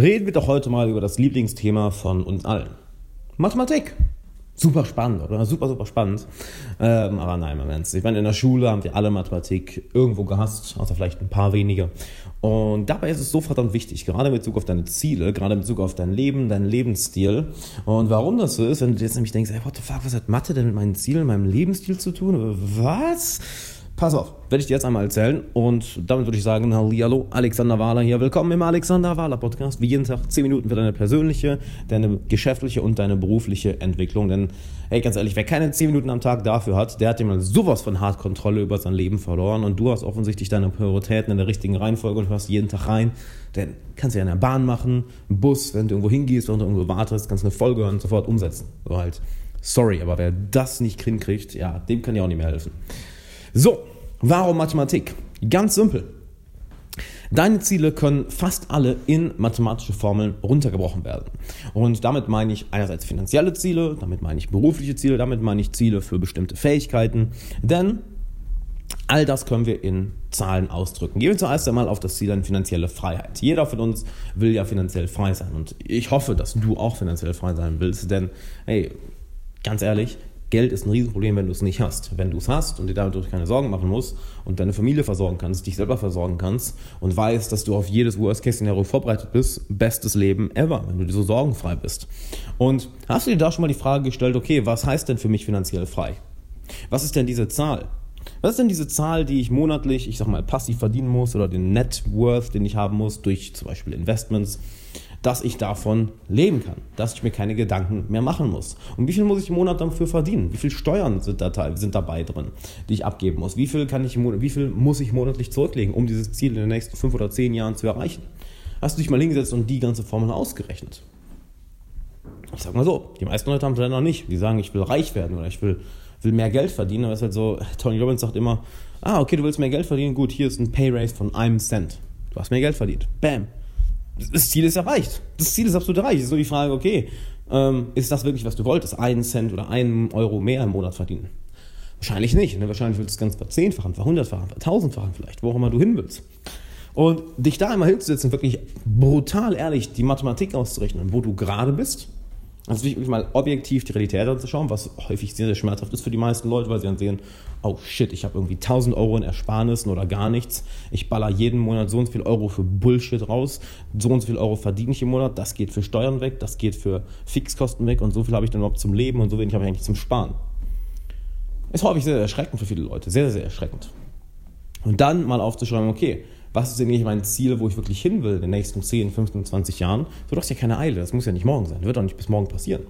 Reden wir doch heute mal über das Lieblingsthema von uns allen. Mathematik. Super spannend, oder? Super, super spannend. Ähm, aber nein, Ernst. Ich meine, in der Schule haben wir alle Mathematik irgendwo gehasst, außer vielleicht ein paar wenige. Und dabei ist es so verdammt wichtig, gerade in Bezug auf deine Ziele, gerade in Bezug auf dein Leben, deinen Lebensstil. Und warum das so ist, wenn du jetzt nämlich denkst, ey, what the fuck, was hat Mathe denn mit meinen Zielen, meinem Lebensstil zu tun? Was? Pass auf, werde ich dir jetzt einmal erzählen und damit würde ich sagen, hallo, Alexander Wahler hier. Willkommen im Alexander Wahler Podcast. Wie jeden Tag 10 Minuten für deine persönliche, deine geschäftliche und deine berufliche Entwicklung. Denn, hey, ganz ehrlich, wer keine 10 Minuten am Tag dafür hat, der hat immer sowas von hart Kontrolle über sein Leben verloren und du hast offensichtlich deine Prioritäten in der richtigen Reihenfolge und hörst jeden Tag rein. Denn kannst du ja in der Bahn machen, im Bus, wenn du irgendwo hingehst, du irgendwo wartest, kannst du eine Folge hören und sofort umsetzen. So halt, sorry, aber wer das nicht hinkriegt, ja, dem kann ja auch nicht mehr helfen. So, warum Mathematik? Ganz simpel. Deine Ziele können fast alle in mathematische Formeln runtergebrochen werden. Und damit meine ich einerseits finanzielle Ziele, damit meine ich berufliche Ziele, damit meine ich Ziele für bestimmte Fähigkeiten. Denn all das können wir in Zahlen ausdrücken. Gehen wir zuerst einmal auf das Ziel an finanzielle Freiheit. Jeder von uns will ja finanziell frei sein. Und ich hoffe, dass du auch finanziell frei sein willst. Denn, hey, ganz ehrlich, Geld ist ein Riesenproblem, wenn du es nicht hast. Wenn du es hast und dir damit keine Sorgen machen musst und deine Familie versorgen kannst, dich selber versorgen kannst und weißt, dass du auf jedes Worst-Case-Szenario vorbereitet bist, bestes Leben ever, wenn du dir so sorgenfrei bist. Und hast du dir da schon mal die Frage gestellt, okay, was heißt denn für mich finanziell frei? Was ist denn diese Zahl? Was ist denn diese Zahl, die ich monatlich, ich sag mal, passiv verdienen muss oder den Net Worth, den ich haben muss durch zum Beispiel Investments? Dass ich davon leben kann, dass ich mir keine Gedanken mehr machen muss. Und wie viel muss ich im Monat dafür verdienen? Wie viel Steuern sind, da, sind dabei drin, die ich abgeben muss? Wie viel, kann ich, wie viel muss ich monatlich zurücklegen, um dieses Ziel in den nächsten fünf oder zehn Jahren zu erreichen? Hast du dich mal hingesetzt und die ganze Formel ausgerechnet? Ich sag mal so, die meisten Leute haben es noch nicht. Die sagen, ich will reich werden oder ich will, will mehr Geld verdienen. Aber es ist halt so, Tony Robbins sagt immer, ah, okay, du willst mehr Geld verdienen, gut, hier ist ein Pay Raise von einem Cent. Du hast mehr Geld verdient. Bam das Ziel ist erreicht. Das Ziel ist absolut erreicht. Es ist nur die Frage, okay, ähm, ist das wirklich, was du wolltest? Einen Cent oder einen Euro mehr im Monat verdienen? Wahrscheinlich nicht. Ne? Wahrscheinlich willst du es ganz verzehnfachen, verhundertfachen, vertausendfachen vielleicht, wo auch immer du hin willst. Und dich da einmal hinzusetzen, wirklich brutal ehrlich die Mathematik auszurechnen, wo du gerade bist also wirklich mal objektiv die Realität anzuschauen, was häufig sehr, sehr schmerzhaft ist für die meisten Leute, weil sie dann sehen, oh shit, ich habe irgendwie 1000 Euro in Ersparnissen oder gar nichts. Ich baller jeden Monat so und so viel Euro für Bullshit raus. So und so viel Euro verdiene ich im Monat. Das geht für Steuern weg, das geht für Fixkosten weg und so viel habe ich dann überhaupt zum Leben und so wenig habe ich eigentlich zum Sparen. Ist häufig sehr, sehr erschreckend für viele Leute. Sehr, sehr erschreckend. Und dann mal aufzuschreiben, okay, was ist eigentlich mein Ziel, wo ich wirklich hin will in den nächsten 10, 15, 20 Jahren? So, du hast ja keine Eile, das muss ja nicht morgen sein, wird auch nicht bis morgen passieren.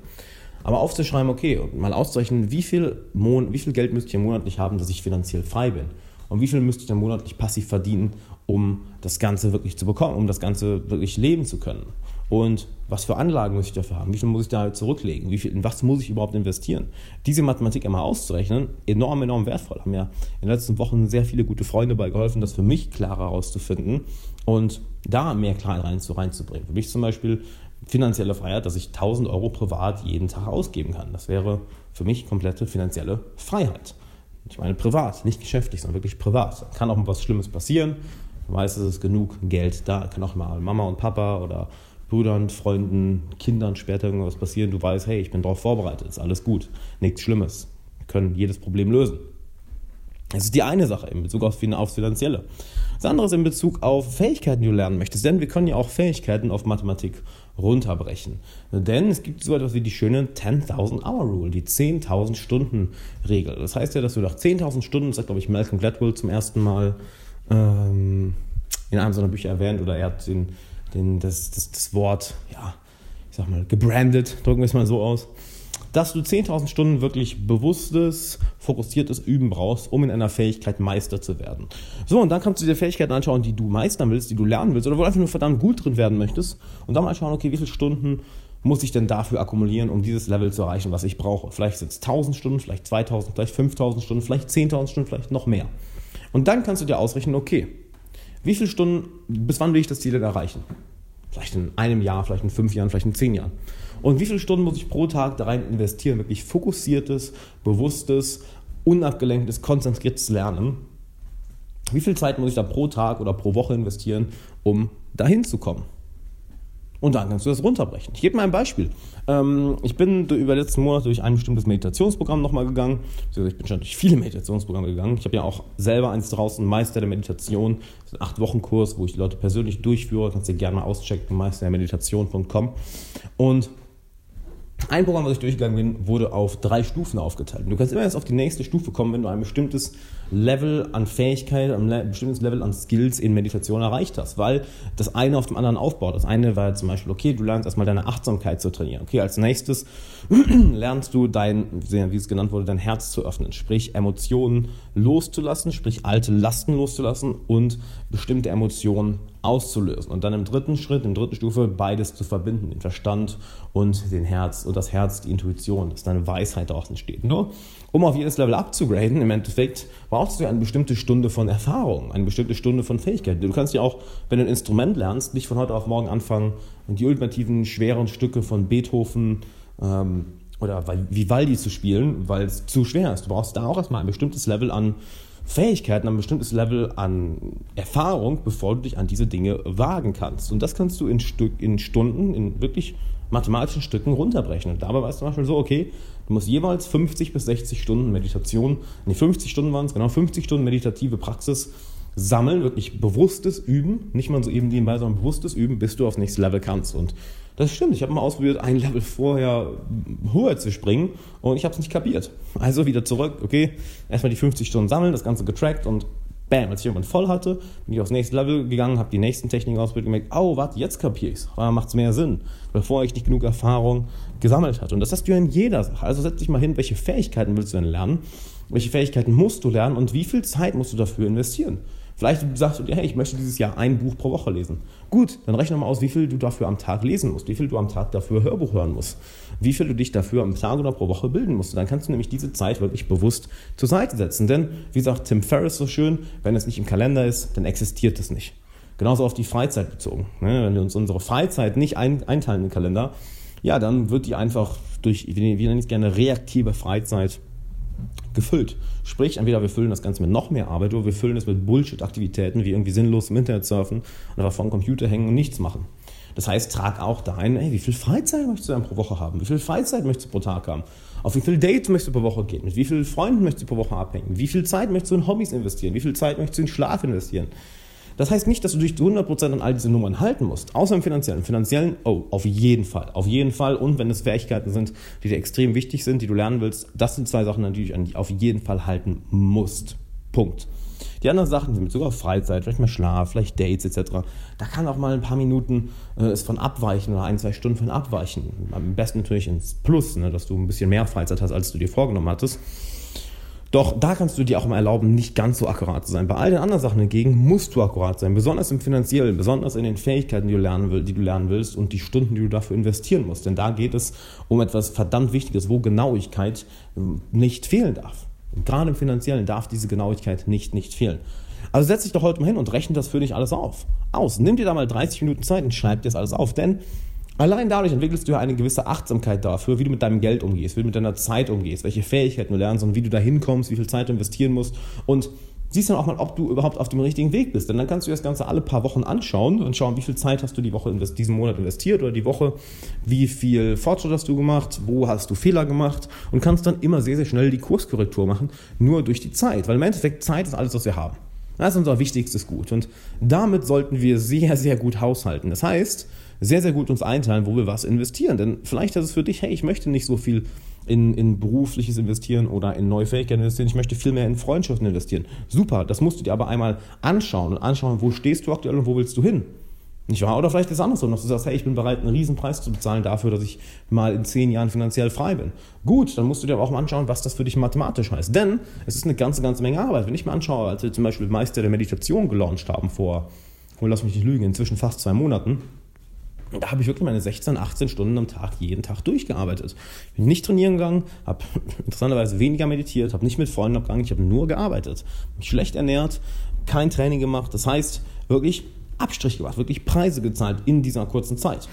Aber aufzuschreiben, okay, und mal auszurechnen, wie viel, Mon wie viel Geld müsste ich monatlich haben, dass ich finanziell frei bin? Und wie viel müsste ich dann monatlich passiv verdienen, um das Ganze wirklich zu bekommen, um das Ganze wirklich leben zu können? Und was für Anlagen muss ich dafür haben? Wie viel muss ich da zurücklegen? Wie viel, in was muss ich überhaupt investieren? Diese Mathematik einmal auszurechnen, enorm, enorm wertvoll. Haben ja in den letzten Wochen sehr viele gute Freunde dabei geholfen, das für mich klarer herauszufinden und da mehr Klarheit rein, reinzubringen. Für mich zum Beispiel finanzielle Freiheit, dass ich 1000 Euro privat jeden Tag ausgeben kann. Das wäre für mich komplette finanzielle Freiheit. Ich meine privat, nicht geschäftlich, sondern wirklich privat. Da kann auch mal was Schlimmes passieren. Meistens ist genug Geld da. Kann auch mal Mama und Papa oder Brüdern, Freunden, Kindern später irgendwas passieren, du weißt, hey, ich bin darauf vorbereitet, ist alles gut, nichts Schlimmes. Wir können jedes Problem lösen. Das ist die eine Sache in Bezug auf, aufs Finanzielle. Das andere ist in Bezug auf Fähigkeiten, die du lernen möchtest. Denn wir können ja auch Fähigkeiten auf Mathematik runterbrechen. Denn es gibt so etwas wie die schöne 10.000 Hour Rule, die 10.000 Stunden Regel. Das heißt ja, dass du nach 10.000 Stunden, das hat glaube ich Malcolm Gladwell zum ersten Mal ähm, in einem seiner Bücher erwähnt, oder er hat den den, das, das, das Wort, ja, ich sag mal, gebrandet, drücken wir es mal so aus, dass du 10.000 Stunden wirklich bewusstes, fokussiertes Üben brauchst, um in einer Fähigkeit Meister zu werden. So, und dann kannst du dir Fähigkeiten anschauen, die du meistern willst, die du lernen willst oder wo du einfach nur verdammt gut drin werden möchtest und dann mal schauen, okay, wie viele Stunden muss ich denn dafür akkumulieren, um dieses Level zu erreichen, was ich brauche. Vielleicht sind es 1000 Stunden, vielleicht 2000, vielleicht 5000 Stunden, vielleicht 10.000 Stunden, vielleicht noch mehr. Und dann kannst du dir ausrechnen, okay, wie viele Stunden, bis wann will ich das Ziel denn erreichen? Vielleicht in einem Jahr, vielleicht in fünf Jahren, vielleicht in zehn Jahren. Und wie viele Stunden muss ich pro Tag da rein investieren? Wirklich fokussiertes, bewusstes, unabgelenktes, konzentriertes Lernen. Wie viel Zeit muss ich da pro Tag oder pro Woche investieren, um dahin zu kommen? Und dann kannst du das runterbrechen. Ich gebe mal ein Beispiel. Ähm, ich bin über die letzten Monate durch ein bestimmtes Meditationsprogramm nochmal gegangen. Ich bin schon durch viele Meditationsprogramme gegangen. Ich habe ja auch selber eins draußen, Meister der Meditation. Das ist ein 8-Wochen-Kurs, wo ich die Leute persönlich durchführe. Kannst du gerne mal auschecken, meisterdermeditation.com. Und ein Programm, was ich durchgegangen bin, wurde auf drei Stufen aufgeteilt. Du kannst immer erst auf die nächste Stufe kommen, wenn du ein bestimmtes Level an Fähigkeit, ein bestimmtes Level an Skills in Meditation erreicht hast, weil das eine auf dem anderen aufbaut. Das eine war zum Beispiel, okay, du lernst erstmal deine Achtsamkeit zu trainieren. Okay, als nächstes lernst du dein, wie es genannt wurde, dein Herz zu öffnen, sprich Emotionen loszulassen, sprich alte Lasten loszulassen und bestimmte Emotionen auszulösen. Und dann im dritten Schritt, in der dritten Stufe, beides zu verbinden, den Verstand und den Herz und das Herz, die Intuition, dass deine Weisheit daraus entsteht. Nur, um auf jedes Level abzugraden, im Endeffekt brauchst du eine bestimmte Stunde von Erfahrung, eine bestimmte Stunde von Fähigkeit. Du kannst ja auch, wenn du ein Instrument lernst, nicht von heute auf morgen anfangen die ultimativen schweren Stücke von Beethoven ähm, oder Vivaldi zu spielen, weil es zu schwer ist. Du brauchst da auch erstmal ein bestimmtes Level an Fähigkeiten, ein bestimmtes Level an Erfahrung, bevor du dich an diese Dinge wagen kannst. Und das kannst du in, Stück, in Stunden, in wirklich mathematischen Stücken runterbrechen. Und dabei weißt du zum Beispiel so, okay, du musst jeweils 50 bis 60 Stunden Meditation, nee, 50 Stunden waren es, genau, 50 Stunden meditative Praxis sammeln, wirklich bewusstes Üben, nicht mal so eben nebenbei, sondern bewusstes Üben, bis du aufs nächste Level kannst. Und das stimmt, ich habe mal ausprobiert, ein Level vorher höher zu springen und ich habe es nicht kapiert. Also wieder zurück, okay, erstmal die 50 Stunden sammeln, das Ganze getrackt und bam, als ich irgendwann voll hatte, bin ich aufs nächste Level gegangen, habe die nächsten Techniken ausprobiert und gemerkt, oh, warte, jetzt kapiere ich es. Macht es mehr Sinn, bevor ich nicht genug Erfahrung gesammelt hatte. Und das hast du ja in jeder Sache. Also setz dich mal hin, welche Fähigkeiten willst du denn lernen? Welche Fähigkeiten musst du lernen und wie viel Zeit musst du dafür investieren? Vielleicht sagst du dir, hey, ich möchte dieses Jahr ein Buch pro Woche lesen. Gut, dann rechne mal aus, wie viel du dafür am Tag lesen musst, wie viel du am Tag dafür Hörbuch hören musst, wie viel du dich dafür am Tag oder pro Woche bilden musst. dann kannst du nämlich diese Zeit wirklich bewusst zur Seite setzen. Denn, wie sagt Tim Ferriss so schön, wenn es nicht im Kalender ist, dann existiert es nicht. Genauso auf die Freizeit bezogen. Ne? Wenn wir uns unsere Freizeit nicht einteilen in den Kalender, ja, dann wird die einfach durch, wie nennen es gerne, reaktive Freizeit gefüllt. Sprich, entweder wir füllen das Ganze mit noch mehr Arbeit oder wir füllen es mit Bullshit-Aktivitäten, wie irgendwie sinnlos im Internet surfen und einfach vor dem Computer hängen und nichts machen. Das heißt, trag auch da ein, ey, wie viel Freizeit möchtest du dann pro Woche haben? Wie viel Freizeit möchtest du pro Tag haben? Auf wie viele Dates möchtest du pro Woche gehen? Mit wie vielen Freunden möchtest du pro Woche abhängen? Wie viel Zeit möchtest du in Hobbys investieren? Wie viel Zeit möchtest du in Schlaf investieren? Das heißt nicht, dass du dich zu 100% an all diese Nummern halten musst, außer im finanziellen. Im finanziellen, oh, auf jeden Fall, auf jeden Fall. Und wenn es Fähigkeiten sind, die dir extrem wichtig sind, die du lernen willst, das sind zwei Sachen, an die du dich auf jeden Fall halten musst. Punkt. Die anderen Sachen sind mit sogar Freizeit, vielleicht mal Schlaf, vielleicht Dates etc. Da kann auch mal ein paar Minuten äh, es von abweichen oder ein, zwei Stunden von abweichen. Am besten natürlich ins Plus, ne, dass du ein bisschen mehr Freizeit hast, als du dir vorgenommen hattest. Doch da kannst du dir auch mal erlauben, nicht ganz so akkurat zu sein. Bei all den anderen Sachen hingegen musst du akkurat sein, besonders im Finanziellen, besonders in den Fähigkeiten, die du lernen, will, die du lernen willst und die Stunden, die du dafür investieren musst. Denn da geht es um etwas verdammt Wichtiges, wo Genauigkeit ähm, nicht fehlen darf. Und gerade im Finanziellen darf diese Genauigkeit nicht, nicht fehlen. Also setz dich doch heute mal hin und rechne das für dich alles auf. Aus. Nimm dir da mal 30 Minuten Zeit und schreib dir das alles auf. Denn Allein dadurch entwickelst du ja eine gewisse Achtsamkeit dafür, wie du mit deinem Geld umgehst, wie du mit deiner Zeit umgehst, welche Fähigkeiten du lernst und wie du da hinkommst, wie viel Zeit du investieren musst. Und siehst dann auch mal, ob du überhaupt auf dem richtigen Weg bist. Denn dann kannst du das Ganze alle paar Wochen anschauen und schauen, wie viel Zeit hast du die Woche diesen Monat investiert oder die Woche, wie viel Fortschritt hast du gemacht, wo hast du Fehler gemacht und kannst dann immer sehr, sehr schnell die Kurskorrektur machen, nur durch die Zeit. Weil im Endeffekt Zeit ist alles, was wir haben. Das ist unser wichtigstes Gut. Und damit sollten wir sehr, sehr gut haushalten. Das heißt, sehr, sehr gut uns einteilen, wo wir was investieren. Denn vielleicht ist es für dich, hey, ich möchte nicht so viel in, in berufliches investieren oder in neue Fähigkeiten investieren, ich möchte viel mehr in Freundschaften investieren. Super, das musst du dir aber einmal anschauen und anschauen, wo stehst du aktuell und wo willst du hin. Nicht wahr? Oder vielleicht ist es andersrum, dass du sagst, hey, ich bin bereit, einen Riesenpreis zu bezahlen dafür, dass ich mal in zehn Jahren finanziell frei bin. Gut, dann musst du dir aber auch mal anschauen, was das für dich mathematisch heißt. Denn es ist eine ganze, ganze Menge Arbeit. Wenn ich mir anschaue, als wir zum Beispiel Meister der Meditation gelauncht haben vor, oh, lass mich nicht lügen, inzwischen fast zwei Monaten, da habe ich wirklich meine 16, 18 Stunden am Tag jeden Tag durchgearbeitet. Ich bin nicht trainieren gegangen, habe interessanterweise weniger meditiert, habe nicht mit Freunden abgegangen, ich habe nur gearbeitet. Mich schlecht ernährt, kein Training gemacht. Das heißt, wirklich Abstrich gemacht, wirklich Preise gezahlt in dieser kurzen Zeit.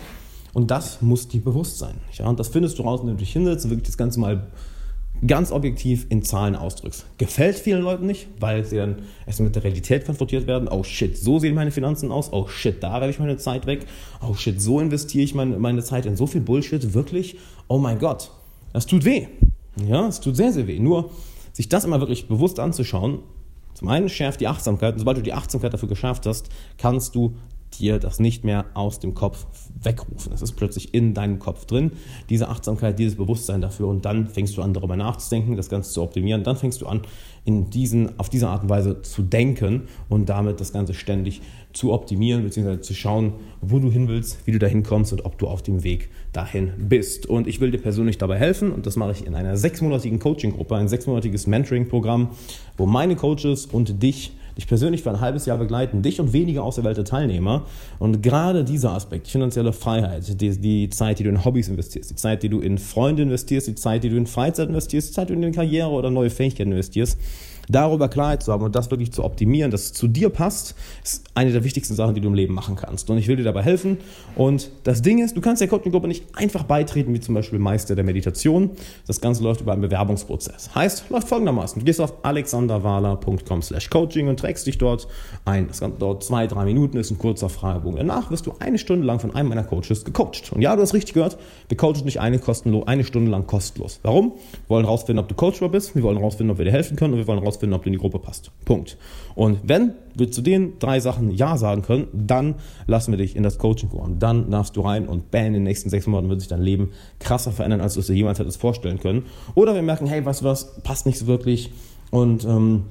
Und das muss dir bewusst sein. Ja? Und das findest du raus, wenn du dich hinsetzt und wirklich das Ganze mal ganz objektiv in Zahlen ausdrückst. Gefällt vielen Leuten nicht, weil sie dann erst mit der Realität konfrontiert werden. Oh shit, so sehen meine Finanzen aus. Oh shit, da werfe ich meine Zeit weg. Oh shit, so investiere ich meine, meine Zeit in so viel Bullshit. Wirklich? Oh mein Gott, das tut weh. Ja, es tut sehr, sehr weh. Nur sich das immer wirklich bewusst anzuschauen, zum einen schärft die Achtsamkeit und sobald du die Achtsamkeit dafür geschafft hast, kannst du dir das nicht mehr aus dem Kopf wegrufen. Es ist plötzlich in deinem Kopf drin, diese Achtsamkeit, dieses Bewusstsein dafür und dann fängst du an, darüber nachzudenken, das Ganze zu optimieren. Dann fängst du an, in diesen, auf diese Art und Weise zu denken und damit das Ganze ständig zu optimieren, beziehungsweise zu schauen, wo du hin willst, wie du dahin kommst und ob du auf dem Weg dahin bist. Und ich will dir persönlich dabei helfen und das mache ich in einer sechsmonatigen Coaching-Gruppe, ein sechsmonatiges Mentoring-Programm, wo meine Coaches und dich dich persönlich für ein halbes Jahr begleiten, dich und wenige auserwählte Teilnehmer. Und gerade dieser Aspekt, finanzielle Freiheit, die, die Zeit, die du in Hobbys investierst, die Zeit, die du in Freunde investierst, die Zeit, die du in Freizeit investierst, die Zeit, die du in Karriere oder neue Fähigkeiten investierst, darüber Klarheit zu haben und das wirklich zu optimieren, dass es zu dir passt, ist eine der wichtigsten Sachen, die du im Leben machen kannst. Und ich will dir dabei helfen. Und das Ding ist, du kannst der Coaching-Gruppe nicht einfach beitreten, wie zum Beispiel Meister der Meditation. Das Ganze läuft über einen Bewerbungsprozess. Heißt, läuft folgendermaßen. Du gehst auf alexanderwahler.com slash coaching und trägst dich dort ein. Das Ganze dauert zwei, drei Minuten, ist ein kurzer Fragebogen. Danach wirst du eine Stunde lang von einem meiner Coaches gecoacht. Und ja, du hast richtig gehört, wir coachen dich eine, kostenlos, eine Stunde lang kostenlos. Warum? Wir wollen herausfinden, ob du coachbar bist, wir wollen herausfinden, ob wir dir helfen können und wir wollen herausfinden, herausfinden, ob du in die Gruppe passt. Punkt. Und wenn wir zu den drei Sachen Ja sagen können, dann lassen wir dich in das Coaching kommen. Dann darfst du rein und bam, in den nächsten sechs Monaten wird sich dein Leben krasser verändern, als du es dir jemals hättest vorstellen können. Oder wir merken, hey, weißt du was, passt nicht so wirklich und ähm,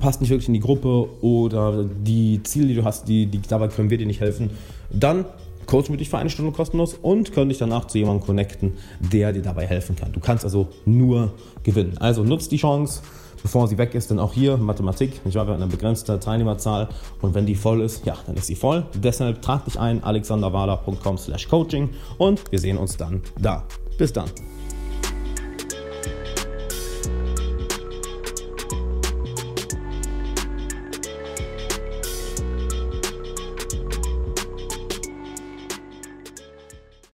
passt nicht wirklich in die Gruppe oder die Ziele, die du hast, die, die, dabei können wir dir nicht helfen. Dann coachen wir dich für eine Stunde kostenlos und können dich danach zu jemandem connecten, der dir dabei helfen kann. Du kannst also nur gewinnen. Also nutzt die Chance bevor sie weg ist, denn auch hier Mathematik, ich habe eine begrenzte Teilnehmerzahl und wenn die voll ist, ja, dann ist sie voll. Deshalb trag dich ein, alexanderwala.com slash coaching und wir sehen uns dann da. Bis dann.